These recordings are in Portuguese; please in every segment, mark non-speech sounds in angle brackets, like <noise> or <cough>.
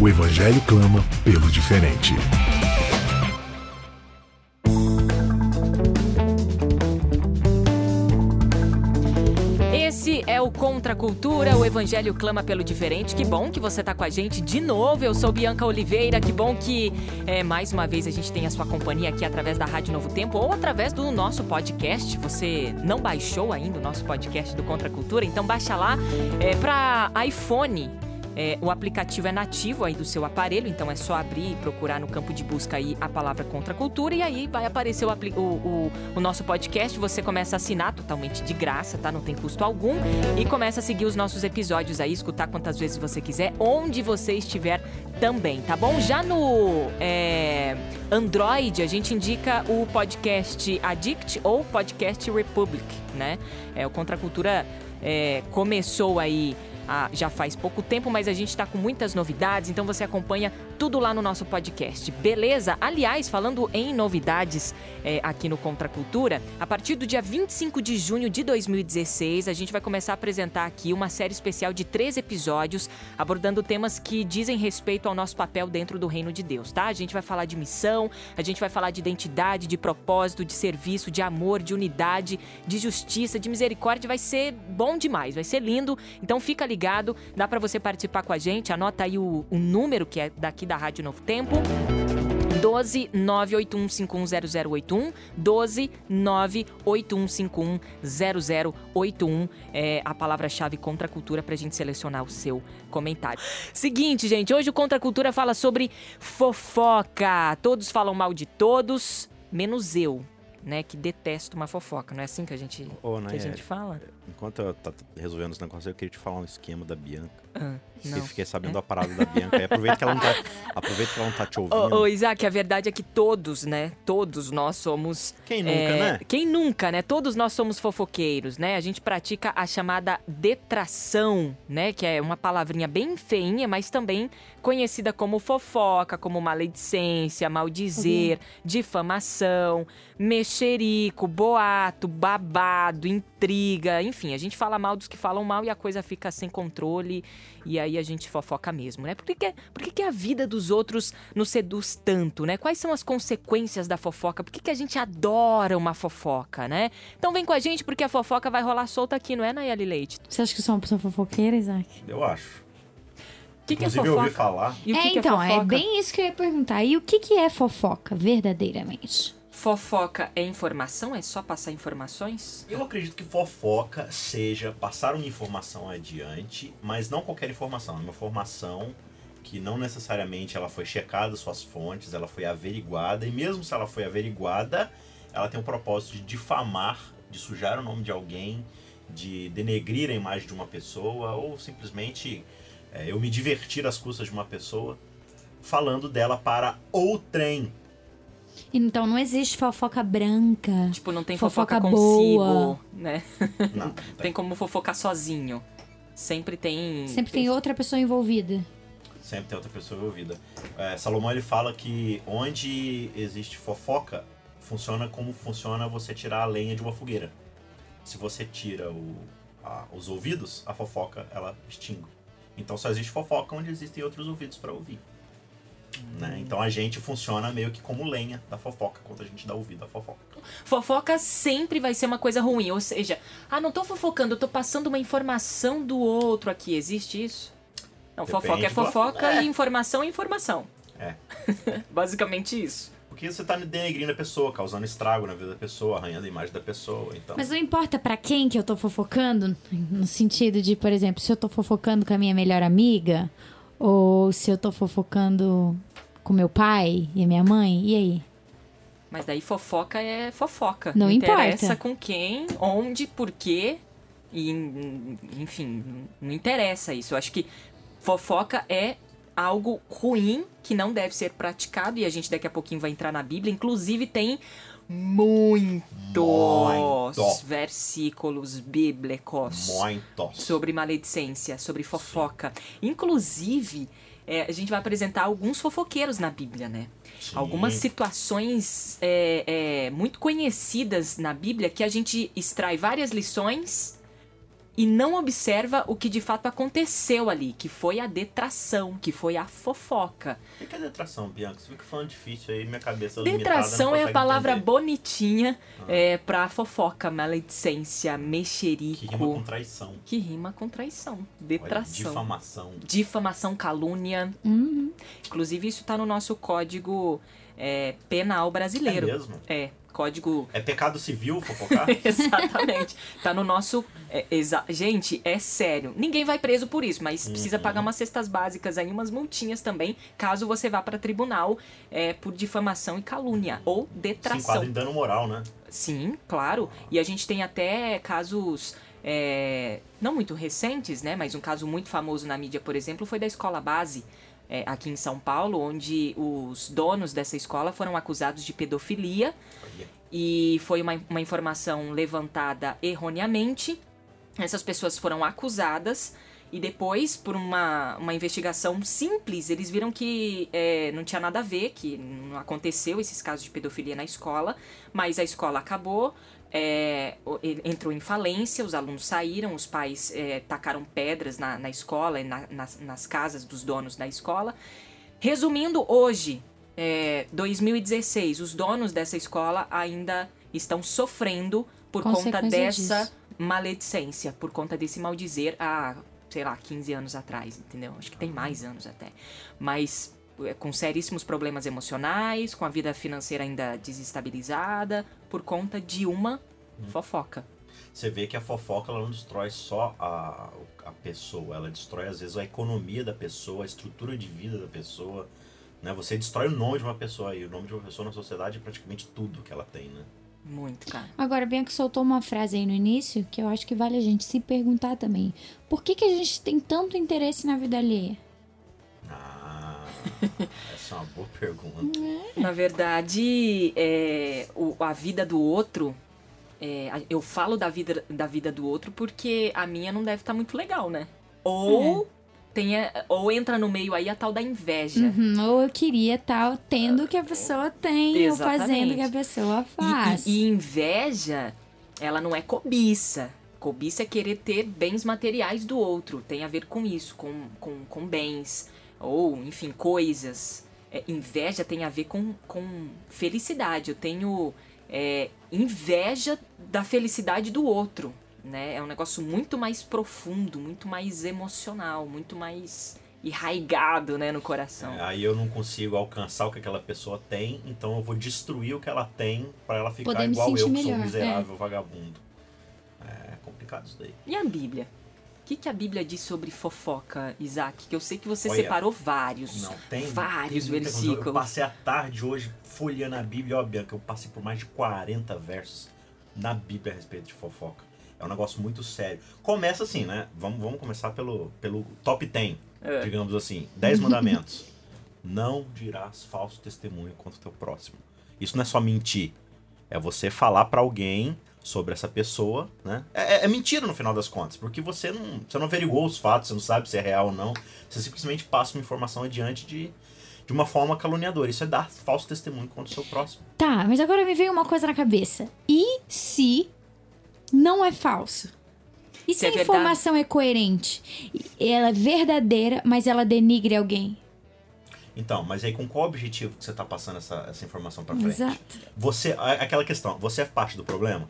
O Evangelho clama pelo diferente. Esse é o Contra a Cultura, o Evangelho clama pelo diferente. Que bom que você está com a gente de novo. Eu sou Bianca Oliveira. Que bom que é, mais uma vez a gente tem a sua companhia aqui através da Rádio Novo Tempo ou através do nosso podcast. Você não baixou ainda o nosso podcast do Contra a Cultura? Então baixa lá é, para iPhone é, o aplicativo é nativo aí do seu aparelho, então é só abrir e procurar no campo de busca aí a palavra contra a cultura e aí vai aparecer o, o, o, o, nosso podcast. Você começa a assinar totalmente de graça, tá? Não tem custo algum. E começa a seguir os nossos episódios aí, escutar quantas vezes você quiser, onde você estiver também, tá bom? Já no é, Android, a gente indica o podcast Addict ou podcast Republic, né? É, o Contra a Cultura é, começou aí ah, já faz pouco tempo, mas a gente está com muitas novidades, então você acompanha tudo lá no nosso podcast, beleza? Aliás, falando em novidades é, aqui no Contra Cultura, a partir do dia 25 de junho de 2016, a gente vai começar a apresentar aqui uma série especial de três episódios abordando temas que dizem respeito ao nosso papel dentro do reino de Deus, tá? A gente vai falar de missão, a gente vai falar de identidade, de propósito, de serviço, de amor, de unidade, de justiça, de misericórdia. Vai ser bom demais, vai ser lindo. Então fica ligado dá para você participar com a gente, anota aí o, o número que é daqui da Rádio Novo Tempo. 12 981510081 12 981510081 é a palavra-chave contra a cultura pra gente selecionar o seu comentário. Seguinte, gente, hoje o Contra a Cultura fala sobre fofoca. Todos falam mal de todos, menos eu né, que detesta uma fofoca. Não é assim que a gente, Ô, que a gente fala? Enquanto eu tá resolvendo esse negócio, eu queria te falar um esquema da Bianca. Ah, não. fiquei sabendo é? a parada da Bianca. Aí aproveita que ela não tá, <laughs> aproveita que ela não tá te ouvindo. Ô, ô, Isaac, a verdade é que todos, né? Todos nós somos. Quem nunca, é, né? Quem nunca, né? Todos nós somos fofoqueiros, né? A gente pratica a chamada detração, né? Que é uma palavrinha bem feinha, mas também conhecida como fofoca, como maledicência, maldizer, uhum. difamação, mexerico, boato, babado, intriga, enfim, a gente fala mal dos que falam mal e a coisa fica sem controle e aí a gente fofoca mesmo, né? Por que, que, por que, que a vida dos outros nos seduz tanto, né? Quais são as consequências da fofoca? Por que, que a gente adora uma fofoca, né? Então vem com a gente porque a fofoca vai rolar solta aqui, não é, Nayeli Leite? Você acha que eu sou uma pessoa fofoqueira, Isaac? Eu acho. Que que é Inclusive, é eu ouvi falar. E o que é, que é então, é bem isso que eu ia perguntar. E o que, que é fofoca, verdadeiramente? Fofoca é informação? É só passar informações? Eu acredito que fofoca seja passar uma informação adiante, mas não qualquer informação. É uma informação que não necessariamente ela foi checada suas fontes, ela foi averiguada, e mesmo se ela foi averiguada, ela tem o propósito de difamar, de sujar o nome de alguém, de denegrir a imagem de uma pessoa, ou simplesmente é, eu me divertir às custas de uma pessoa, falando dela para outrem então não existe fofoca branca. Tipo, não tem fofoca, fofoca consigo, boa. né? <laughs> Não, não tem. tem como fofocar sozinho. Sempre tem. Sempre tem outra pessoa envolvida. Sempre tem outra pessoa envolvida. É, Salomão ele fala que onde existe fofoca, funciona como funciona você tirar a lenha de uma fogueira. Se você tira o, a, os ouvidos, a fofoca ela extingue. Então só existe fofoca onde existem outros ouvidos para ouvir. Né? Então a gente funciona meio que como lenha da fofoca quando a gente dá ouvido à fofoca. Fofoca sempre vai ser uma coisa ruim, ou seja, ah, não tô fofocando, eu tô passando uma informação do outro aqui. Existe isso? Não, Depende fofoca é fofoca é. e informação é informação. É. <laughs> Basicamente isso. Porque você tá denegrindo a pessoa, causando estrago na vida da pessoa, arranhando a imagem da pessoa, então... Mas não importa para quem que eu tô fofocando, no sentido de, por exemplo, se eu tô fofocando com a minha melhor amiga, ou se eu tô fofocando com meu pai e minha mãe, e aí? Mas daí fofoca é fofoca. Não, não interessa importa. com quem, onde, por quê. E, enfim, não interessa isso. Eu acho que fofoca é algo ruim que não deve ser praticado e a gente daqui a pouquinho vai entrar na Bíblia. Inclusive tem muitos Muito. versículos bíblicos Muito. sobre maledicência, sobre fofoca. Inclusive, é, a gente vai apresentar alguns fofoqueiros na Bíblia, né? Sim. Algumas situações é, é, muito conhecidas na Bíblia que a gente extrai várias lições e não observa o que de fato aconteceu ali, que foi a detração, que foi a fofoca. O que é detração, Bianca? Você fica falando difícil aí, minha cabeça limitada Detração é a palavra entender. bonitinha Ah. é, pra fofoca, maledicência, Que rima mexerico. com traição. Que rima com traição. Olha, Detração. difamação. Difamação, calúnia. Uhum. Inclusive, isso tá no nosso código é, penal É brasileiro. mesmo? É, código. É pecado civil fofocar? <laughs> Exatamente. Tá no nosso. é, exa- Gente, é sério. Ninguém vai preso por isso, mas precisa Uhum. pagar umas cestas básicas aí, umas multinhas também, caso você vá para tribunal é, por difamação e calúnia ou Se detração. enquadra em dano moral, né? Sim, claro. E a gente tem até casos. é, não muito recentes, né? Mas um caso muito famoso na mídia, por exemplo, foi da escola base. É, aqui em São Paulo, onde os donos dessa escola foram acusados de pedofilia e foi uma, uma informação levantada erroneamente. Essas pessoas foram acusadas e depois, por uma, uma investigação simples, eles viram que é, não tinha nada a ver, que não aconteceu esses casos de pedofilia na escola, mas a escola acabou, é, entrou em falência, os alunos saíram, os pais é, tacaram pedras na, na escola e na- nas, nas casas dos donos da escola. Resumindo, hoje, é, 2016, os donos dessa escola ainda estão sofrendo por conta dessa disso. maledicência, por conta desse maldizer há, sei lá, 15 anos atrás, entendeu? Acho que tem mais anos até. Mas com seríssimos problemas emocionais, com a vida financeira ainda desestabilizada, por conta de uma fofoca. Você vê que a fofoca ela não destrói só a, a pessoa, ela destrói às vezes a economia da pessoa, a estrutura de vida da pessoa. Né? Você destrói o nome de uma pessoa e o nome de uma pessoa na sociedade é praticamente tudo que ela tem, né? Muito, cara. Agora, Bianca soltou uma frase aí no início que eu acho que vale a gente se perguntar também. Por que, que a gente tem tanto interesse na vida alheia? <laughs> Essa é uma boa pergunta. Na verdade, é, o- a vida do outro. é, eu falo da vida, da vida do outro porque a minha não deve estar muito legal, né? Ou, tenha, ou entra no meio aí a tal da inveja. Uhum, ou eu queria estar tendo o que a pessoa tem, ou fazendo Exatamente. o que a pessoa E- faz. E, e inveja, ela não é cobiça. Cobiça é querer ter bens materiais do outro. Tem a ver com isso, com, com, com bens. Ou, enfim, coisas. É, inveja tem a ver com, com felicidade. Eu tenho é, inveja da felicidade do outro. Né? É um negócio muito mais profundo, muito mais emocional, muito mais enraigado né, no coração. É, aí eu não consigo alcançar o que aquela pessoa tem, então eu vou destruir o que ela tem pra ela ficar Poder igual eu, que sou um melhor, miserável vagabundo. É complicado isso daí. E a Bíblia? O que, que a Bíblia diz sobre fofoca, Isaac? Que eu sei que você Olha, separou vários. Não, tem vários tem coisa. versículos. Eu passei a tarde hoje folheando a Bíblia, ó, Bianca, eu passei por mais de 40 versos na Bíblia a respeito de fofoca. É um negócio muito sério. Começa assim, né? Vamos, vamos começar pelo, pelo top 10, É. digamos assim. 10 <laughs> mandamentos. Não dirás falso testemunho contra o teu próximo. Isso não é só mentir. É você falar pra alguém sobre essa pessoa, né? É, é- é mentira no final das contas, porque você não, você não averigou os fatos, você não sabe se é real ou não. Você simplesmente passa uma informação adiante de, de uma forma caluniadora. Isso é dar falso testemunho contra o seu próximo. Tá, mas agora me veio uma coisa na cabeça. E se não é falso? E se, Se é a informação é coerente? Ela é verdadeira, mas ela denigre alguém? Então, mas aí com qual objetivo que você está passando essa, essa informação para frente? Exato. Você, aquela questão, você é parte do problema?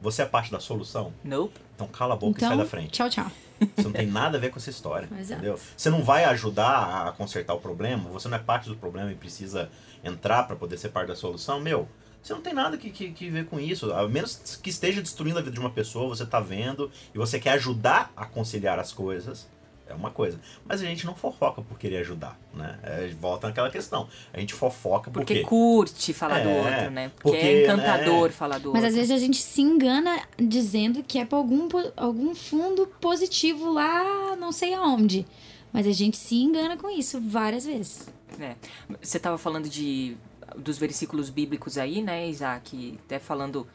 Você é parte da solução? Nope. Então cala a boca e sai Então, da frente. tchau, tchau. Você não tem nada a ver com essa história, <laughs> Exato. entendeu? Você não vai ajudar a consertar o problema, você não é parte do problema e precisa entrar para poder ser parte da solução, meu. Você não tem nada que, que, que ver com isso. A menos que esteja destruindo a vida de uma pessoa, você tá vendo e você quer ajudar a conciliar as coisas, é uma coisa. Mas a gente não fofoca por querer ajudar, né? É, volta naquela questão. A gente fofoca Porque porque... curte falar do É, outro, né? Porque, porque, é encantador né? falar do Mas outro. às vezes a gente se engana dizendo que é pra algum, algum fundo positivo lá, não sei aonde. Mas a gente se engana com isso várias vezes. É. Você estava falando de dos versículos bíblicos aí, né, Isaac? Até falando.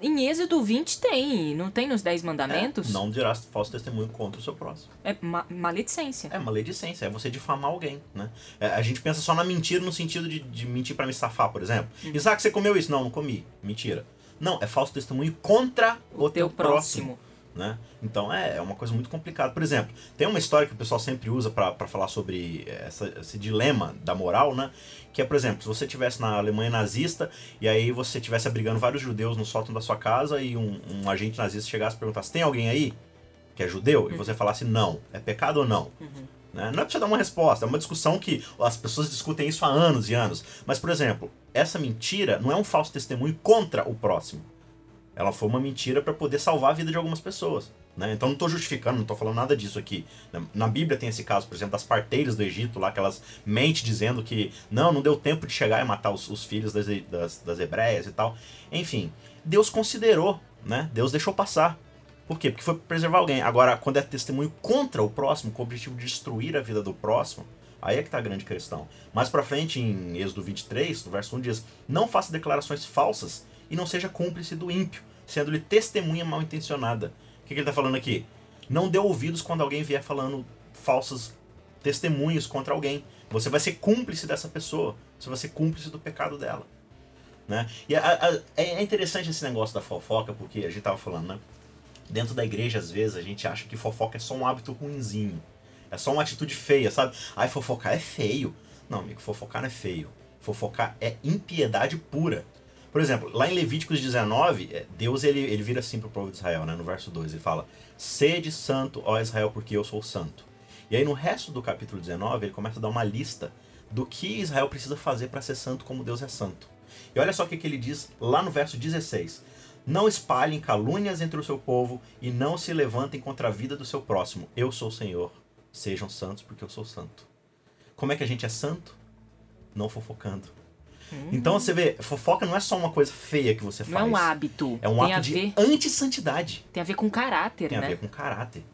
Em Êxodo 20 tem, não tem nos 10 mandamentos? É, não dirás falso testemunho contra o seu próximo. É ma maledicência. É maledicência, é você difamar alguém, né? É, a gente pensa só na mentira no sentido de, de mentir para me safar, por exemplo. Uhum. Isaac, você comeu isso? Não, não comi. Mentira. Não, é falso testemunho contra o, o teu, teu próximo. próximo. Né? Então é, é uma coisa muito complicada. Por exemplo, tem uma história que o pessoal sempre usa para falar sobre essa, esse dilema da moral, né? Que é, por exemplo, se você estivesse na Alemanha nazista e aí você estivesse abrigando vários judeus no sótão da sua casa e um, um agente nazista chegasse e perguntasse: tem alguém aí que é judeu? Uhum. E você falasse não. É pecado ou não? Uhum. Né? Não é pra você dar uma resposta, é uma discussão que as pessoas discutem isso há anos e anos. Mas, por exemplo, essa mentira não é um falso testemunho contra o próximo. Ela foi uma mentira para poder salvar a vida de algumas pessoas. Né? Então não estou justificando, não estou falando nada disso aqui. Na Bíblia tem esse caso, por exemplo, das parteiras do Egito, lá que elas mentem dizendo que não, não deu tempo de chegar e matar os, os filhos das, das, das hebreias e tal. Enfim, Deus considerou, né? Deus deixou passar. Por quê? Porque foi preservar alguém. Agora, quando é testemunho contra o próximo, com o objetivo de destruir a vida do próximo, aí é que está a grande questão. Mais para frente, em Êxodo 23, no verso 1 diz: Não faça declarações falsas e não seja cúmplice do ímpio, sendo-lhe testemunha mal intencionada o que, que ele está falando aqui? Não dê ouvidos quando alguém vier falando falsos testemunhos contra alguém. Você vai ser cúmplice dessa pessoa. Você vai ser cúmplice do pecado dela. Né? E a, a, é interessante esse negócio da fofoca, porque a gente estava falando, né? Dentro da igreja, às vezes, a gente acha que fofoca é só um hábito ruinzinho. É só uma atitude feia, sabe? Ai, fofocar é feio. Não, amigo, fofocar não é feio. Fofocar é impiedade pura. Por exemplo, lá em Levíticos 19, é, Deus ele, ele vira assim para o povo de Israel, né? no verso 2, ele fala: Sede santo, ó Israel, porque eu sou santo. E aí no resto do capítulo 19, ele começa a dar uma lista do que Israel precisa fazer para ser santo como Deus é santo. E olha só o que, que ele diz lá no verso 16: Não espalhem calúnias entre o seu povo e não se levantem contra a vida do seu próximo. Eu sou o Senhor. Sejam santos, porque eu sou santo. Como é que a gente é santo? Não fofocando Uhum. Então você vê, fofoca não é só uma coisa feia que você faz. Não é um hábito. É um Tem ato de antissantidade. Tem a ver com caráter, Tem né? Tem a ver com caráter.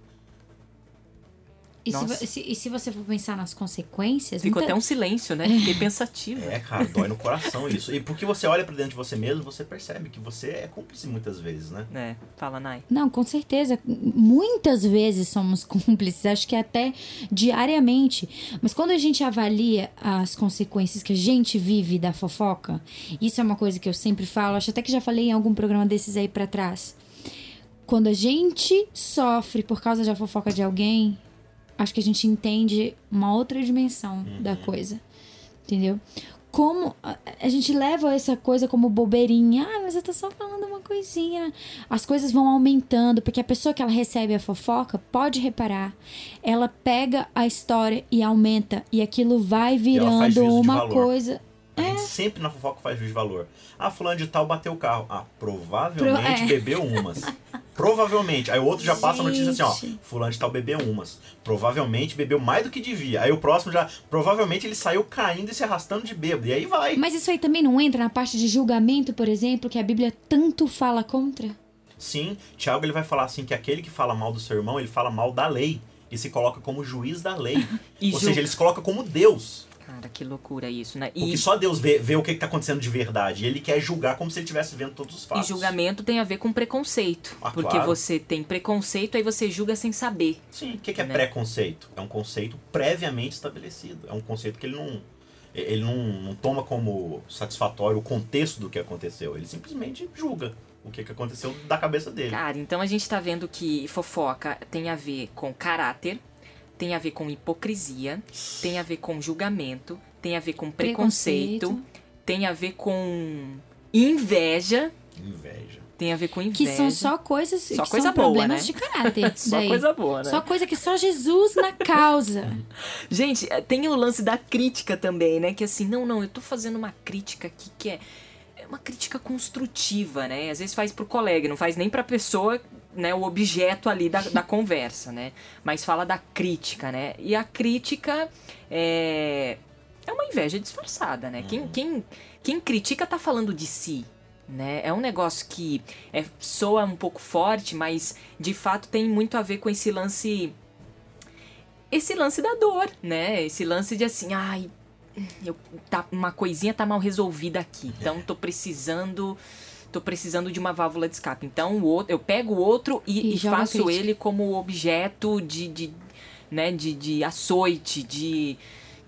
E se, se, e se, você for pensar nas consequências. Ficou muita... até um silêncio, né? <laughs> Fiquei pensativa. É, cara, dói no coração isso. E porque você olha para dentro de você mesmo, você percebe que você é cúmplice muitas vezes, né? É, fala, Nai. Não, com certeza. Muitas vezes somos <laughs> cúmplices, acho que até diariamente. Mas quando a gente avalia as consequências que a gente vive da fofoca, isso é uma coisa que eu sempre falo, acho até que já falei em algum programa desses aí para trás. Quando a gente sofre por causa da fofoca de alguém, acho que a gente entende uma outra dimensão uhum. da coisa. Entendeu? Como a, gente leva essa coisa como bobeirinha. Ah, mas eu tô só falando uma coisinha. As coisas vão aumentando, porque a pessoa que ela recebe a fofoca, pode reparar, ela pega a história e aumenta. E aquilo vai virando uma coisa. A é. gente sempre na fofoca faz juiz de valor. Ah, fulano de tal bateu o carro. Ah, provavelmente Pro... é. bebeu umas. <laughs> provavelmente. Aí o outro já passa gente. a notícia assim, ó. Fulano de tal bebeu umas. Provavelmente bebeu mais do que devia. Aí o próximo já. Provavelmente ele saiu caindo e se arrastando de bêbado. E aí vai. Mas isso aí também não entra na parte de julgamento, por exemplo, que a Bíblia tanto fala contra? Sim, Tiago ele vai falar assim que aquele que fala mal do seu irmão, ele fala mal da lei. E se coloca como juiz da lei. <laughs> Ou seja, ele se coloca como Deus. Cara, que loucura isso, né? E... Porque só Deus vê, vê o que está acontecendo de verdade. Ele quer julgar como se ele estivesse vendo todos os fatos. E julgamento tem a ver com preconceito. Ah, porque claro. você tem preconceito, aí você julga sem saber. Sim, o que, que é né? preconceito? É um conceito previamente estabelecido. É um conceito que ele não. Ele não, não toma como satisfatório o contexto do que aconteceu. Ele simplesmente julga o que, que aconteceu da cabeça dele. Cara, então a gente está vendo que fofoca tem a ver com caráter, tem a ver com hipocrisia, tem a ver com julgamento, tem a ver com preconceito, preconceito. tem a ver com inveja. Inveja. Tem a ver com inveja. Que são só coisas só que coisa são boa, problemas né? de caráter. <laughs> só daí. coisa boa, né? Só coisa que só Jesus na causa. <laughs> Gente, é, tem o lance da crítica também, né? Que assim, não, não, eu tô fazendo uma crítica aqui que é uma crítica construtiva, né? Às vezes faz pro colega, não faz nem pra pessoa, né, o objeto ali da, da conversa, né? Mas fala da crítica, né? E a crítica é, é uma inveja disfarçada, né? Quem, uhum. quem, quem critica tá falando de si, né? É um negócio que é, soa um pouco forte, mas de fato tem muito a ver com esse lance esse lance da dor, né? Esse lance de assim, ai, eu, tá, uma coisinha tá mal resolvida aqui, então tô precisando tô precisando de uma válvula de escape. Então o outro, eu pego o outro e, E e faço ele como objeto de, de né, de, de açoite, de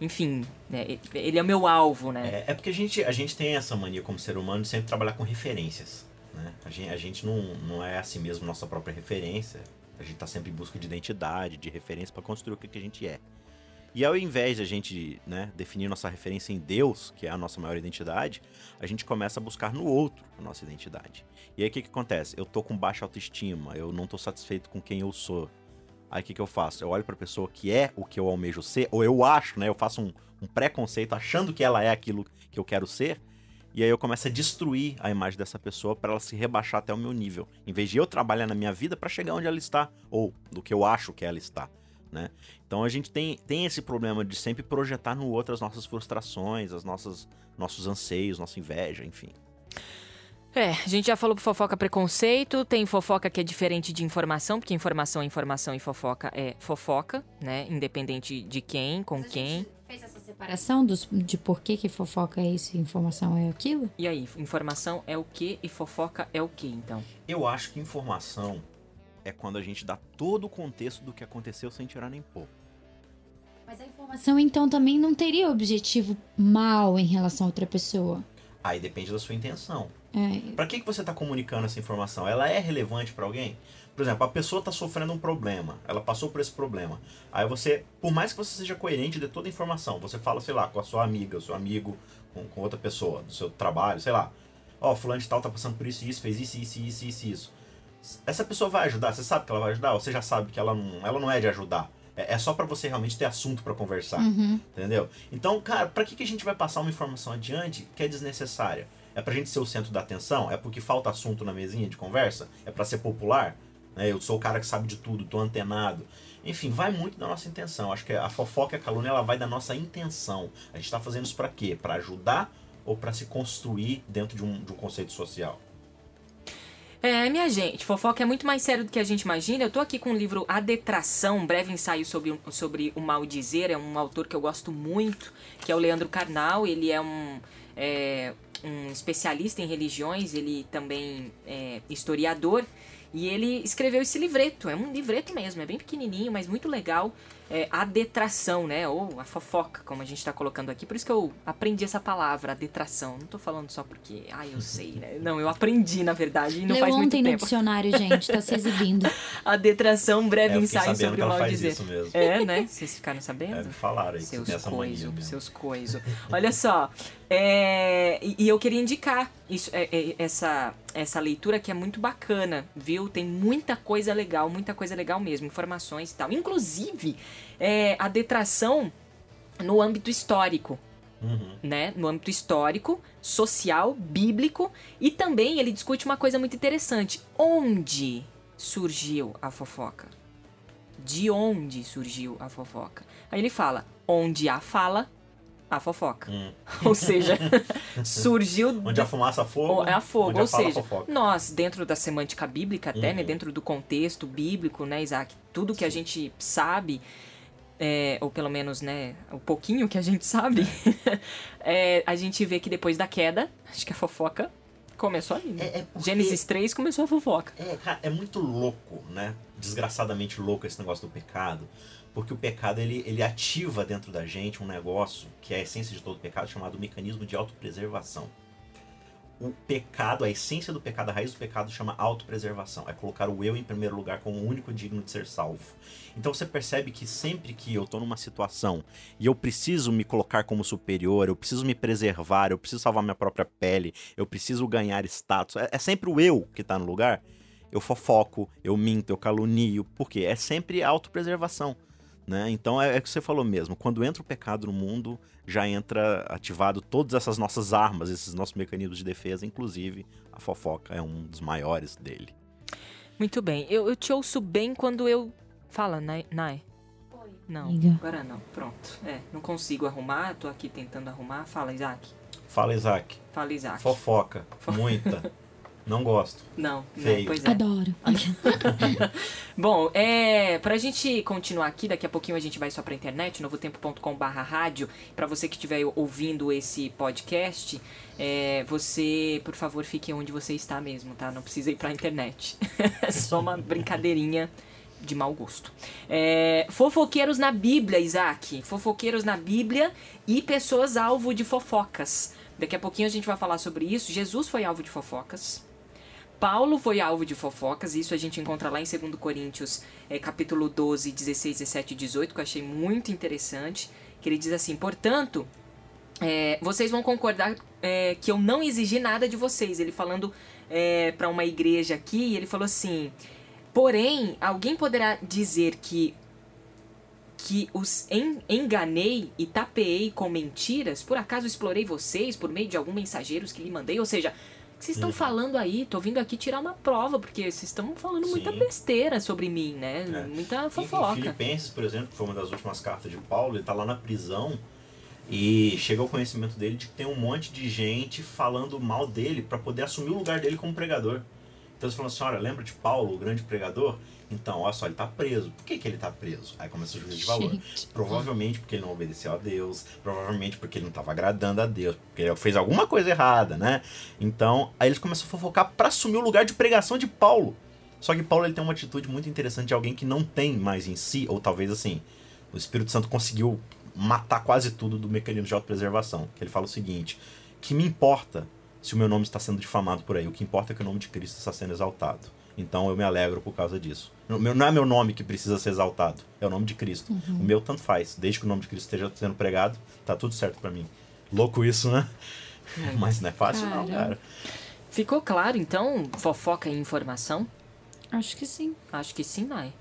enfim, né, ele é o meu alvo, né? É, é porque a gente, a gente tem essa mania como ser humano de sempre trabalhar com referências. Né? A gente, a gente não, não é assim mesmo nossa própria referência. A gente tá sempre em busca de identidade, de referência para construir o que, que a gente é. E ao invés de a gente né, definir nossa referência em Deus, que é a nossa maior identidade, a gente começa a buscar no outro a nossa identidade. E aí o que, que acontece? Eu tô com baixa autoestima, eu não tô satisfeito com quem eu sou. Aí o que, que eu faço? Eu olho pra pessoa que é o que eu almejo ser, ou eu acho, né? Eu faço um, um preconceito achando que ela é aquilo que eu quero ser, e aí eu começo a destruir a imagem dessa pessoa para ela se rebaixar até o meu nível, em vez de eu trabalhar na minha vida para chegar onde ela está, ou do que eu acho que ela está. Né? Então a gente tem, tem esse problema de sempre projetar no outro as nossas frustrações, as nossas nossos anseios, nossa inveja, enfim. É, a gente já falou que fofoca preconceito, tem fofoca que é diferente de informação, porque informação é informação e fofoca é fofoca, né? Independente de quem, com quem. Fez essa separação dos, de por que, que fofoca é isso e informação é aquilo? E aí, informação é o que e fofoca é o que, então? Eu acho que informação é quando a gente dá todo o contexto do que aconteceu sem tirar nem pôr. Mas a informação então também não teria objetivo mal em relação a outra pessoa. Aí depende da sua intenção. É, Pra que, que você tá comunicando essa informação? Ela é relevante pra alguém? Por exemplo, a pessoa tá sofrendo um problema, ela passou por esse problema. Aí você, por mais que você seja coerente de toda a informação, você fala, sei lá, com a sua amiga, o seu amigo, com, com outra pessoa, do seu trabalho, sei lá. Ó, fulano de tal tá passando por isso isso, fez isso, isso, isso, isso, isso. Essa pessoa vai ajudar? Você sabe que ela vai ajudar? Ou você já sabe que ela não, ela não é de ajudar? É, é só pra você realmente ter assunto pra conversar. uhum. Entendeu? Então, cara, pra que, que a gente vai passar uma informação adiante que é desnecessária? É pra gente ser o centro da atenção? É porque falta assunto na mesinha de conversa? É pra ser popular? Né? Eu sou o cara que sabe de tudo, tô antenado. Enfim, vai muito da nossa intenção. Acho que a fofoca e a calúnia ela vai da nossa intenção. A gente tá fazendo isso pra quê? Pra ajudar ou pra se construir dentro de um, de um conceito social? É, minha gente, fofoca é muito mais sério do que a gente imagina. Eu tô aqui com o livro A Detração, um breve ensaio sobre, sobre o mal dizer. É um autor que eu gosto muito, que é o Leandro Carnal. Ele é um, é, um especialista em religiões, ele também é historiador. E ele escreveu esse livreto, é um livreto mesmo, é bem pequenininho, mas muito legal. É, a detração, né? Ou a fofoca, como a gente tá colocando aqui. Por isso que eu aprendi essa palavra, a detração. Não tô falando só porque, ah, eu sei, né? Não, eu aprendi, na verdade, e não Leu faz muito ontem no tempo. dicionário, gente, tá se exibindo. <laughs> A detração, um breve É, ensaio sobre o mal dizer. isso mesmo. É, né? Vocês ficaram sabendo? É, falaram aí Seus você tem essa mania coiso, mesmo. seus coiso. Olha só, é, e, e eu queria indicar isso, é, é, essa, essa leitura que é muito bacana, viu? Tem muita coisa legal, muita coisa legal mesmo, informações e tal. Inclusive, é, a detração no âmbito histórico, Uhum. né? No âmbito histórico, social, bíblico e também ele discute uma coisa muito interessante. Onde surgiu a fofoca? De onde surgiu a fofoca? Aí ele fala: onde há fala, há fofoca. Hum. <laughs> Ou seja, <laughs> surgiu Onde a fumaça fogo, ou é a fogo, onde a ou fala, seja, fofoca. nós, dentro da semântica bíblica até, né, Uhum. dentro do contexto bíblico, né, Isaac, tudo que a gente sabe, é, ou pelo menos, né, o pouquinho que a gente sabe, <laughs> é, a gente vê que depois da queda, acho que a fofoca começou ali, né? É- é porque- Gênesis 3 começou a fofoca. É, cara, é muito louco, né? Desgraçadamente louco esse negócio do pecado. Porque o pecado, ele, ele ativa dentro da gente um negócio que é a essência de todo pecado, chamado mecanismo de autopreservação. O pecado, a essência do pecado, a raiz do pecado chama autopreservação. É colocar o eu em primeiro lugar como o único digno de ser salvo. Então você percebe que sempre que eu tô numa situação e eu preciso me colocar como superior, eu preciso me preservar, eu preciso salvar minha própria pele, eu preciso ganhar status, é, é sempre o eu que tá no lugar. Eu fofoco, eu minto, eu calunio, porque é sempre autopreservação. Né? Então é, é o que você falou mesmo. Quando entra o pecado no mundo, já entra ativado todas essas nossas armas, esses nossos mecanismos de defesa, inclusive a fofoca é um dos maiores dele. Muito bem, eu, eu te ouço bem quando eu... Fala, Nai. Nai. Não, Amiga. agora não, pronto. É, não consigo arrumar, tô aqui tentando arrumar. Fala, Isaac. Fala, Isaac. Fala, Isaac. Fofoca. Fo- Muita. <laughs> Não gosto. Não, não, Feio. pois é. Adoro. <laughs> Bom, é, pra gente continuar aqui, daqui a pouquinho a gente vai só pra internet, novotempo.com.br rádio. Pra você que estiver ouvindo esse podcast, é, você, por favor, fique onde você está mesmo, tá? Não precisa ir pra internet. <laughs> É só uma brincadeirinha de mau gosto. É, fofoqueiros na Bíblia, Isaac. Fofoqueiros na Bíblia e pessoas alvo de fofocas. Daqui a pouquinho a gente vai falar sobre isso. Jesus foi alvo de fofocas. Paulo foi alvo de fofocas, isso a gente encontra lá em 2 Coríntios, é, capítulo 12, 16, 17 e 18, que eu achei muito interessante, que ele diz assim, portanto, é, vocês vão concordar é, que eu não exigi nada de vocês. Ele falando é, para uma igreja aqui, ele falou assim, porém, alguém poderá dizer que que os en- enganei e tapeei com mentiras? Por acaso explorei vocês por meio de algum mensageiros que lhe mandei? Ou seja, que vocês estão falando aí? Tô vindo aqui tirar uma prova, porque vocês estão falando muita Sim. besteira sobre mim, né? É. Muita fofoca. Filipenses, por exemplo, que foi uma das últimas cartas de Paulo, ele tá lá na prisão e chega ao conhecimento dele de que tem um monte de gente falando mal dele para poder assumir o lugar dele como pregador. Então eles falam assim, olha, lembra de Paulo, o grande pregador? Então, olha só, ele tá preso. Por que, que ele tá preso? Aí começa o juízo de valor. Gente. Provavelmente porque ele não obedeceu a Deus, provavelmente porque ele não estava agradando a Deus, porque ele fez alguma coisa errada, né? Então, aí eles começam a fofocar para assumir o lugar de pregação de Paulo. Só que Paulo ele tem uma atitude muito interessante de alguém que não tem mais em si, ou talvez assim, o Espírito Santo conseguiu matar quase tudo do mecanismo de autopreservação. Que ele fala o seguinte: que me importa se o meu nome está sendo difamado por aí, o que importa é que o nome de Cristo está sendo exaltado. Então eu me alegro por causa disso. Não é meu nome que precisa ser exaltado, é o nome de Cristo. O meu tanto faz. Desde que o nome de Cristo esteja sendo pregado, tá tudo certo pra mim. Louco isso, né? <laughs> Mas não é fácil não, Cara. cara. Ficou claro, então, fofoca e informação? Acho que sim. Acho que sim, Nai.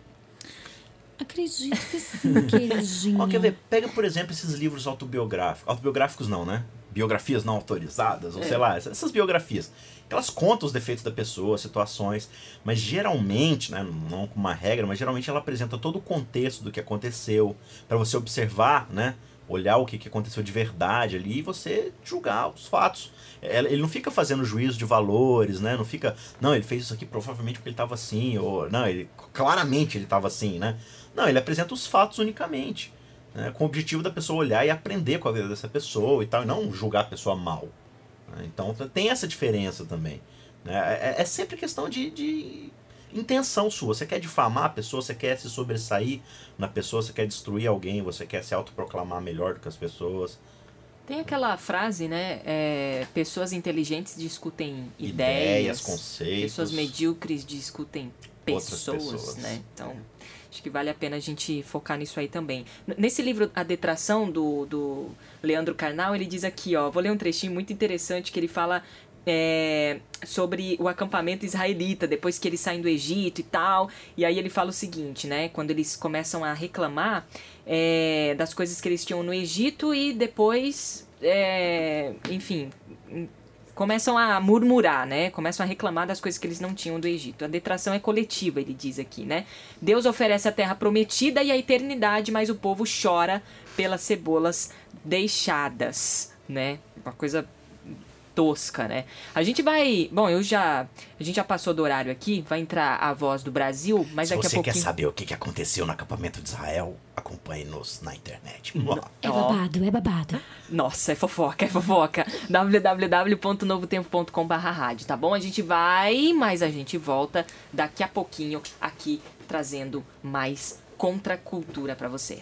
Acredito que sim, queridinha. <laughs> Ó, quer ver? Pega, por exemplo, esses livros autobiográficos. Autobiográficos não, né? Biografias não autorizadas, ou sei lá, essas- biografias. Elas contam os defeitos da pessoa, situações, mas geralmente, né, não com uma regra, mas geralmente ela apresenta todo o contexto do que aconteceu, para você observar, né? Olhar o que, que aconteceu de verdade ali e você julgar os fatos. Ele não fica fazendo juízo de valores, né? Não fica, não, ele fez isso aqui provavelmente porque ele estava assim, ou não, ele claramente ele estava assim, né? Não, ele apresenta os fatos unicamente né, com o objetivo da pessoa olhar e aprender com a vida dessa pessoa e tal, e não julgar a pessoa mal. né. Então tem essa diferença também. né. É, é sempre questão de, de intenção sua. Você quer difamar a pessoa, você quer se sobressair na pessoa, você quer destruir alguém, você quer se autoproclamar melhor do que as pessoas. Tem aquela frase, né? é, pessoas inteligentes discutem ideias, Ideias, conceitos. pessoas medíocres discutem pessoas, pessoas. né? Então, acho que vale a pena a gente focar nisso aí também. Nesse livro, A Detração, do, do Leandro Carnal, ele diz aqui, ó, vou ler um trechinho muito interessante que ele fala é, sobre o acampamento israelita, depois que eles saem do Egito e tal. E aí ele fala o seguinte, né? Quando eles começam a reclamar é, das coisas que eles tinham no Egito e depois, é, enfim, começam a murmurar, né? Começam a reclamar das coisas que eles não tinham do Egito. A detração é coletiva, ele diz aqui, né? Deus oferece a terra prometida e a eternidade, mas o povo chora pelas cebolas deixadas, né? Uma coisa tosca, né? A gente vai, bom, eu já, a gente já passou do horário aqui, vai entrar a voz do Brasil, mas Se daqui a você pouquinho quer saber o que aconteceu no acampamento de Israel, acompanhe-nos na internet. É babado, é babado. Nossa, é fofoca, é fofoca. www.novotempo.com.br rádio, tá bom? A gente vai, mas a gente volta daqui a pouquinho aqui trazendo mais contracultura pra você.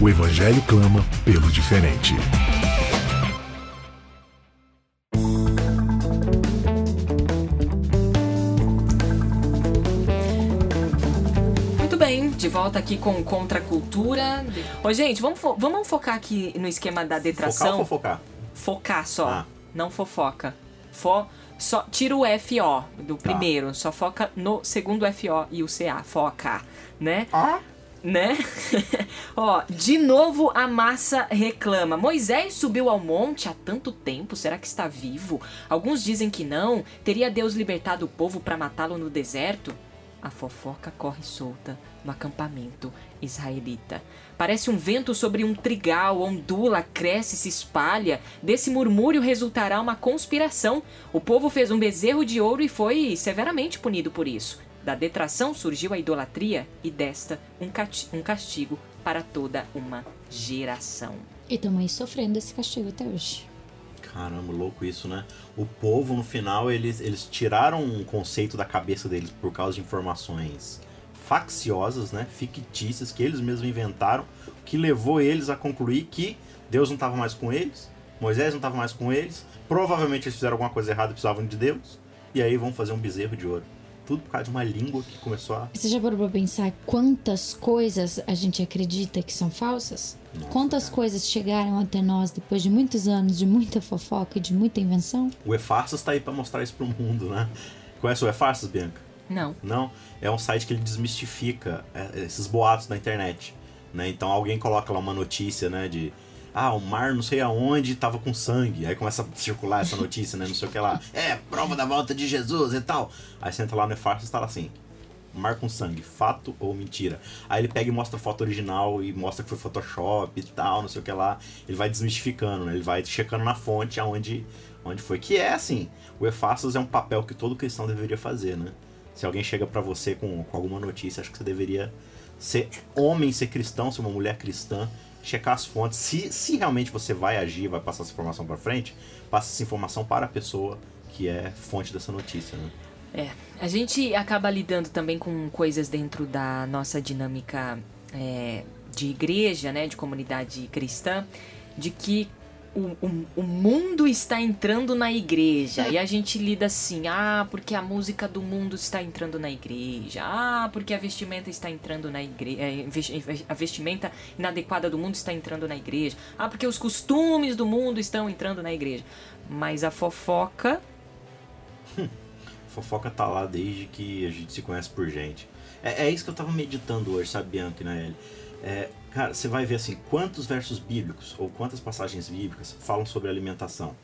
O Evangelho clama pelo diferente. Muito bem, de volta aqui com contracultura. Ô, gente, vamos, fo- vamos focar aqui no esquema da Focar ou detração. fofocar? Focar só, Ah. não fofoca. Fo, só tira o FO do primeiro, só foca no segundo FO e o CA, foca, né? Ah. Né? <laughs> Ó, de novo a massa reclama. Moisés subiu ao monte há tanto tempo, será que está vivo? Alguns dizem que não. Teria Deus libertado o povo para matá-lo no deserto? A fofoca corre solta no acampamento israelita. Parece um vento sobre um trigal, ondula, cresce, se espalha. Desse murmúrio resultará uma conspiração. O povo fez um bezerro de ouro e foi severamente punido por isso. Da detração surgiu a idolatria e desta um castigo para toda uma geração. E estamos aí sofrendo esse castigo até hoje. Caramba, louco isso, né? O povo, no final, eles, eles tiraram um conceito da cabeça deles por causa de informações facciosas, né? Fictícias, que eles mesmos inventaram, que levou eles a concluir que Deus não estava mais com eles, Moisés não estava mais com eles, provavelmente eles fizeram alguma coisa errada e precisavam de Deus, e aí vão fazer um bezerro de ouro tudo por causa de uma língua que começou a. Você já parou pra pensar quantas coisas a gente acredita que são falsas? Nossa, quantas cara. coisas chegaram até nós depois de muitos anos de muita fofoca e de muita invenção? O E-Farsas tá aí pra mostrar isso pro mundo, né? Conhece o E-Farsas, Bianca? Não. Não? É um site que ele desmistifica é, esses boatos na internet. Né? Então alguém coloca lá uma notícia, né, de ah, o mar não sei aonde tava com sangue. Aí começa a circular essa notícia, né? Não sei o que lá. É, prova da volta de Jesus e tal. Aí você entra lá no Efácio e está lá assim. Mar com sangue, fato ou mentira? Aí ele pega e mostra a foto original e mostra que foi Photoshop e tal, não sei o que lá. Ele vai desmistificando, né? Ele vai checando na fonte aonde onde foi. Que é assim, o Efácios é um papel que todo cristão deveria fazer, né? Se alguém chega para você com, com alguma notícia, acho que você deveria ser homem, ser cristão, ser uma mulher cristã checar as fontes. Se, se realmente você vai agir, vai passar essa informação para frente, passa essa informação para a pessoa que é fonte dessa notícia, né? É, a gente acaba lidando também com coisas dentro da nossa dinâmica é, de igreja, né, de comunidade cristã, de que o, o, o, mundo está entrando na igreja. E a gente lida assim, ah, porque a música do mundo está entrando na igreja. Ah, porque a vestimenta está entrando na igreja. É, a vestimenta inadequada do mundo está entrando na igreja. Ah, porque os costumes do mundo estão entrando na igreja. Mas a fofoca. <laughs> fofoca tá lá desde que a gente se conhece por gente. É, é isso que eu tava meditando hoje, sabe, Bianca, né, É, Cara, você vai ver assim, quantos versos bíblicos ou quantas passagens bíblicas falam sobre alimentação?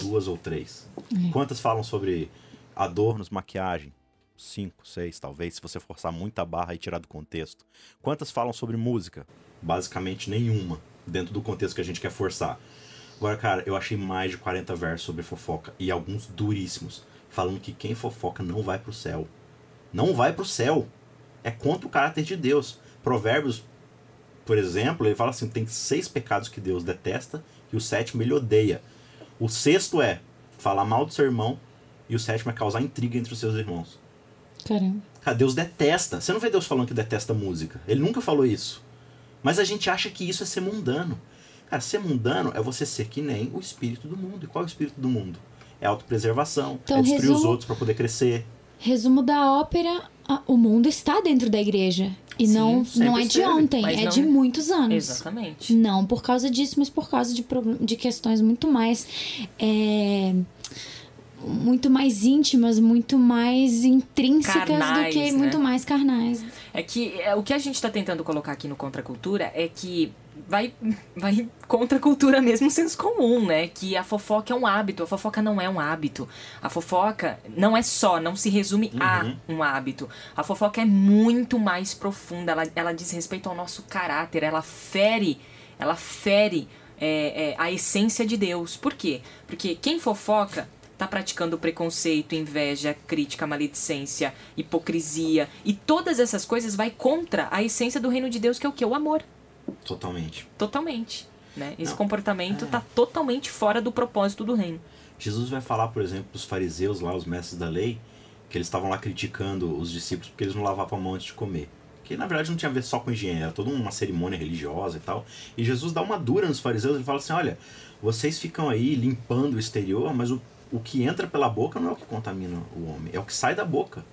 Duas ou três. É. Quantas falam sobre adornos, maquiagem? Cinco, seis, talvez, se você forçar muita barra e tirar do contexto. Quantas falam sobre música? Basicamente nenhuma, dentro do contexto que a gente quer forçar. Agora, cara, eu achei mais de 40 versos sobre fofoca e alguns duríssimos, falando que quem fofoca não vai pro céu. Não vai pro céu. É contra o caráter de Deus. Provérbios por exemplo, ele fala assim: tem seis pecados que Deus detesta e o sétimo ele odeia. O sexto é falar mal do seu irmão e o sétimo é causar intriga entre os seus irmãos. Caramba. Cara, Deus detesta. Você não vê Deus falando que detesta música. Ele nunca falou isso. Mas a gente acha que isso é ser mundano. Cara, ser mundano é você ser que nem o espírito do mundo. E qual é o espírito do mundo? É autopreservação, então, é destruir resumo, os outros para poder crescer. Resumo da ópera: o mundo está dentro da igreja. E Sim, não, não é de ontem, é não... de muitos anos. Exatamente. Não por causa disso, mas por causa de, de questões muito mais. É, muito mais íntimas, muito mais intrínsecas carnais, do que né? muito mais carnais. É que é, o que a gente está tentando colocar aqui no Contra Cultura é que vai, vai contra a cultura mesmo, senso comum, né? Que a fofoca é um hábito, a fofoca não é um hábito. A fofoca não é só, não se resume uhum. a um hábito. A fofoca é muito mais profunda, ela, ela diz respeito ao nosso caráter, ela fere, ela fere é, é, a essência de Deus. Por quê? Porque quem fofoca está praticando preconceito, inveja, crítica, maledicência, hipocrisia e todas essas coisas vai contra a essência do reino de Deus que é o que o amor. Totalmente. Totalmente. Né? Esse Não, comportamento está é. totalmente fora do propósito do reino. Jesus vai falar, por exemplo, para os fariseus lá, os mestres da lei, que eles estavam lá criticando os discípulos porque eles não lavavam a mão antes de comer. Que na verdade não tinha a ver só com higiene, era toda uma cerimônia religiosa e tal. E Jesus dá uma dura nos fariseus, ele fala assim: olha, vocês ficam aí limpando o exterior, mas o, o que entra pela boca não é o que contamina o homem, é o que sai da boca.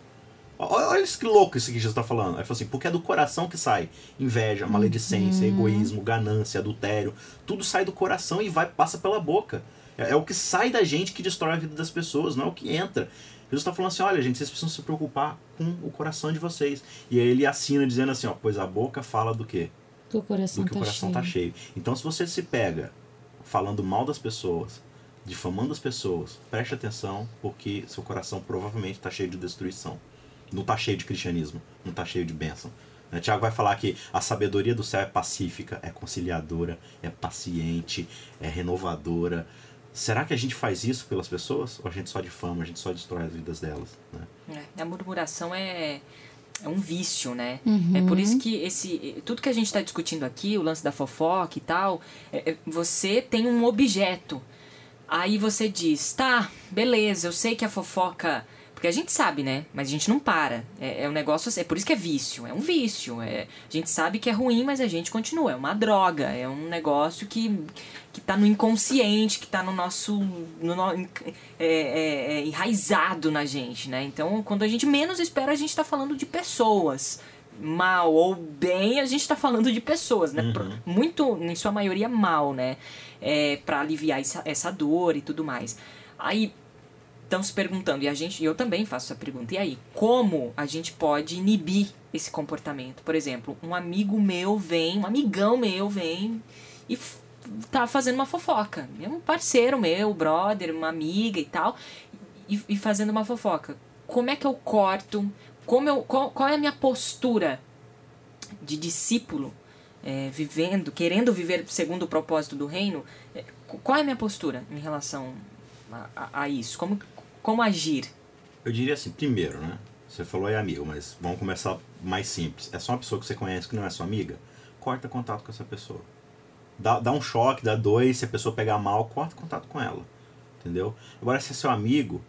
Olha que louco isso que Jesus está falando. Ele falou assim, porque é do coração que sai inveja, maledicência, uhum. egoísmo, ganância, adultério. Tudo sai do coração e vai passa pela boca. É, é, o que sai da gente que destrói a vida das pessoas, não é o que entra. Jesus está falando assim, olha gente, vocês precisam se preocupar com o coração de vocês. E aí ele assina dizendo assim, ó, pois a boca fala do quê? Do, coração do que tá o coração cheio. está cheio. Então se você se pega falando mal das pessoas, difamando as pessoas, preste atenção, porque seu coração provavelmente está cheio de destruição. Não está cheio de cristianismo, não está cheio de bênção. Né? Tiago vai falar que a sabedoria do céu é pacífica, é conciliadora, é paciente, é renovadora. Será que a gente faz isso pelas pessoas? Ou a gente só difama, a gente só destrói as vidas delas? Né? É, a murmuração é, é um vício, né? Uhum. É por isso que esse tudo que a gente está discutindo aqui, o lance da fofoca e tal, é, é, você tem um objeto. Aí você diz, tá, beleza, eu sei que a fofoca porque a gente sabe, né? Mas a gente não para. É, é um negócio. É por isso que é vício. É um vício. É, a gente sabe que é ruim, mas a gente continua. É uma droga. É um negócio que, que tá no inconsciente, que tá no nosso. No, é, é, é, enraizado na gente, né? Então, quando a gente menos espera, a gente tá falando de pessoas. Mal ou bem, a gente tá falando de pessoas, né? Uhum. Muito, em sua maioria, mal, né? É, para aliviar essa, essa dor e tudo mais. Aí, estão se perguntando, e a gente, e eu também faço essa pergunta, e aí, como a gente pode inibir esse comportamento? Por exemplo, um amigo meu vem, um amigão meu vem e tá fazendo uma fofoca. É um parceiro meu, brother, uma amiga e tal, e, e fazendo uma fofoca. Como é que eu corto? Como eu, qual, qual é a minha postura de discípulo é, vivendo, querendo viver segundo o propósito do reino? É, qual é a minha postura em relação a, a, a isso? Como, como agir? Eu diria assim, primeiro, né? Você falou é amigo, mas vamos começar mais simples. É só uma pessoa que você conhece que não é sua amiga? Corta contato com essa pessoa. Dá, dá um choque, dá dois, se a pessoa pegar mal, corta contato com ela. Entendeu? Agora, se é seu amigo,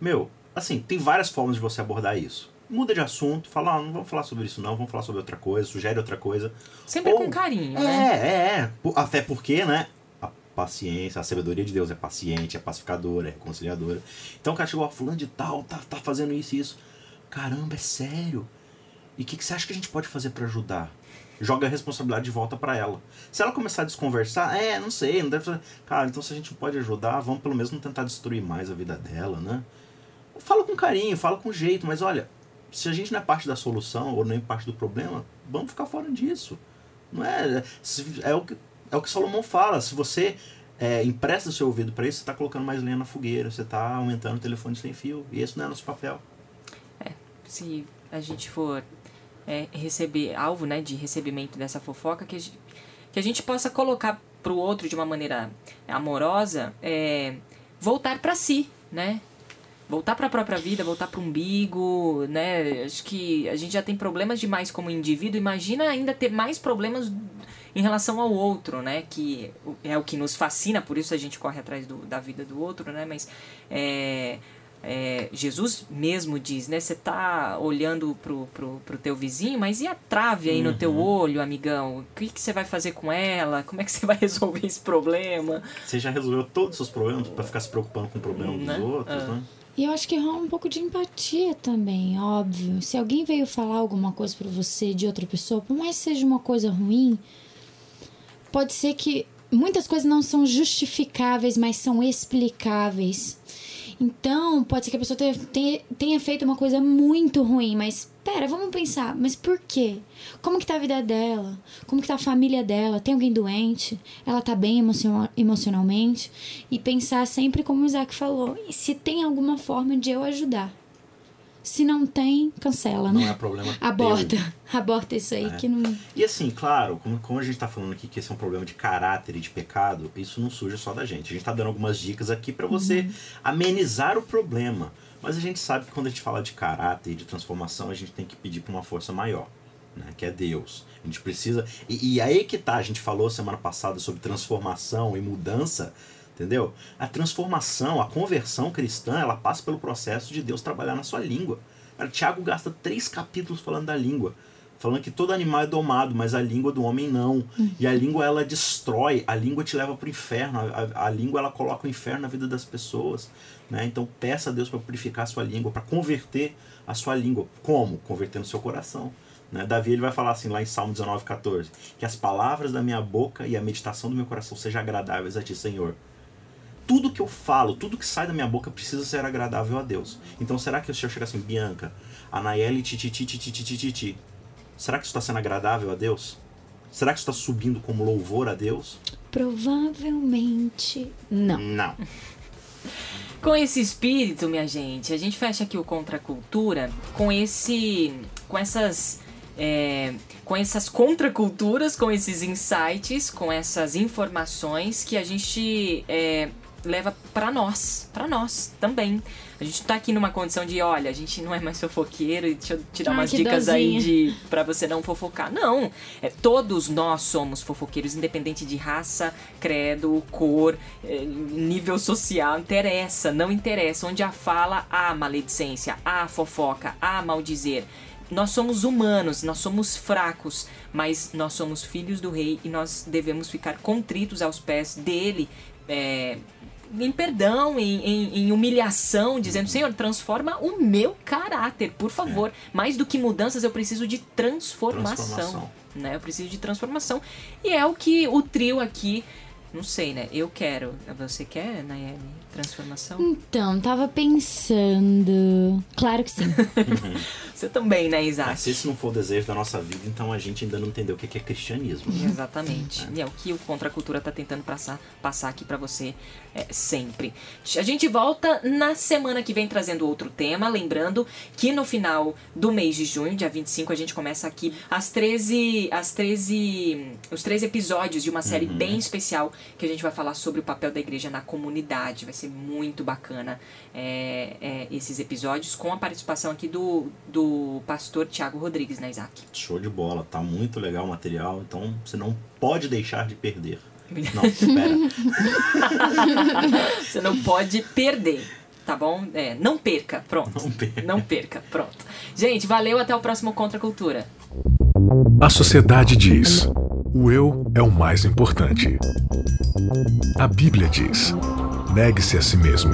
meu, assim, tem várias formas de você abordar isso. Muda de assunto, fala, ah, não vamos falar sobre isso não, vamos falar sobre outra coisa, sugere outra coisa. Sempre Ou- com carinho, É, né? é, é. Até porque, né? A paciência, a sabedoria de Deus é paciente, é pacificadora, é reconciliadora. Então o cara chegou, a fulano de tal, tá, tá fazendo isso e isso. Caramba, é sério. E o que, que você acha que a gente pode fazer pra ajudar? Joga a responsabilidade de volta pra ela. Se ela começar a desconversar, é, não sei, não deve fazer. Cara, então se a gente pode ajudar, vamos pelo menos não tentar destruir mais a vida dela, né? Fala com carinho, fala com jeito, mas olha, se a gente não é parte da solução ou nem parte do problema, vamos ficar fora disso. Não é, é o que é o que Salomão fala. Se você é, empresta seu ouvido para isso, você está colocando mais lenha na fogueira, você está aumentando o telefone sem fio. E esse não é nosso papel. Se a gente for é, receber, alvo né, de recebimento dessa fofoca, que a gente, que a gente possa colocar pro outro de uma maneira amorosa, é, voltar para si, né? Voltar para a própria vida, voltar para o umbigo, né? Acho que a gente já tem problemas demais como indivíduo. Imagina ainda ter mais problemas em relação ao outro, né? Que é o que nos fascina, por isso a gente corre atrás do, da vida do outro, né? Mas é, é, Jesus mesmo diz, né? Você tá olhando pro, pro, pro teu vizinho, mas e a trave aí no teu olho, amigão? O que, que você vai fazer com ela? Como é que <laughs> você vai resolver esse problema? Você já resolveu todos os seus problemas para ficar se preocupando com o problema Né? dos outros, Ah. né? E eu acho que rola um pouco de empatia também, óbvio. Se alguém veio falar alguma coisa pra você de outra pessoa, por mais que seja uma coisa ruim, pode ser que muitas coisas não são justificáveis, mas são explicáveis. Então, pode ser que a pessoa tenha, tenha, tenha feito uma coisa muito ruim, mas pera, vamos pensar, mas por quê? Como que tá a vida dela? Como que tá a família dela? Tem alguém doente? Ela tá bem emocion- emocionalmente? E pensar sempre como o Isaac falou, se tem alguma forma de eu ajudar. Se não tem, cancela, Não né? é problema Aborta. teu. <laughs> Aborta isso aí É. que não. E assim, claro, como, como a gente tá falando aqui que esse é um problema de caráter e de pecado, isso não surge só da gente. A gente tá dando algumas dicas aqui para você amenizar o problema. Mas a gente sabe que quando a gente fala de caráter e de transformação, a gente tem que pedir para uma força maior, né? Que é Deus. A gente precisa. E, e aí que tá, a gente falou semana passada sobre transformação e mudança. Entendeu? A transformação, a conversão cristã, ela passa pelo processo de Deus trabalhar na sua língua. Cara, Tiago gasta três capítulos falando da língua falando que todo animal é domado, mas a língua do homem não. Uhum. E a língua ela destrói, a língua te leva para o inferno, a, a, língua ela coloca o inferno na vida das pessoas. Né? Então peça a Deus para purificar a sua língua, para converter a sua língua. Como? Convertendo o seu coração. Né? Davi ele vai falar assim lá em Salmo 19, 14: Que as palavras da minha boca e a meditação do meu coração sejam agradáveis a ti, Senhor tudo que eu falo, tudo que sai da minha boca precisa ser agradável a Deus. Então será que o Senhor chega assim, Bianca, a Nayeli tititi tititi tititi, será que isso está sendo agradável a Deus? Será que isso está subindo como louvor a Deus? Provavelmente não. Não. <laughs> Com esse espírito, minha gente, a gente fecha aqui o Contra a Cultura com esse. com essas. É, com essas contraculturas, com esses insights, com essas informações que a gente é, leva para nós, para nós também. A gente tá aqui numa condição de, olha, a gente não é mais fofoqueiro e deixa eu te dar Ah, umas dicas dozinha. aí de para você não fofocar. Não, é todos nós somos fofoqueiros, independente de raça, credo, cor, eh, nível social, interessa, não interessa. Onde há fala, há maledicência, há fofoca, há maldizer. Nós somos humanos, nós somos fracos, mas nós somos filhos do rei e nós devemos ficar contritos aos pés dele, é, em perdão, em, em- em humilhação, dizendo: Senhor, transforma o meu caráter, por favor. Mais do que mudanças, eu preciso de transformação. Transformação. Né? Eu preciso de transformação. E é o que o trio aqui. Não sei, né? Eu quero. Você quer, Nayeli? Transformação? Então, tava pensando. Claro que sim. <laughs> Você também, né, Ah, Isaac? se esse não for o desejo da nossa vida, então a gente ainda não entendeu o que é cristianismo. né? Exatamente. E é o que o Contra a Cultura tá tentando passar, passar aqui pra você é, sempre. A gente volta na semana que vem trazendo outro tema. Lembrando que no final do mês de junho, dia 25, a gente começa aqui as 13. As 13. Os três episódios de uma série bem especial que a gente vai falar sobre o papel da igreja na comunidade. Vai ser muito bacana é, é, esses episódios, com a participação aqui do, do pastor Tiago Rodrigues, né, Isaac? Show de bola, tá muito legal o material, então você não pode deixar de perder. <laughs> Não, espera. Você não pode perder, tá bom? É, não perca, pronto. Não perca. Não perca, pronto. Gente, valeu, até o próximo Contra a Cultura. A sociedade diz: o eu é o mais importante. A Bíblia diz: negue-se a si mesmo.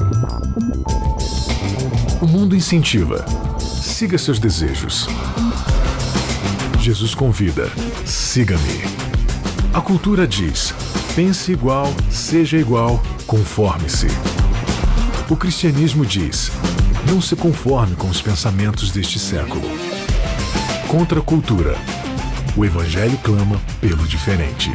O mundo incentiva: siga seus desejos. Jesus convida: siga-me. A cultura diz: pense igual, seja igual, conforme-se. O cristianismo diz: não se conforme com os pensamentos deste século. Contra a cultura. O Evangelho clama pelo diferente.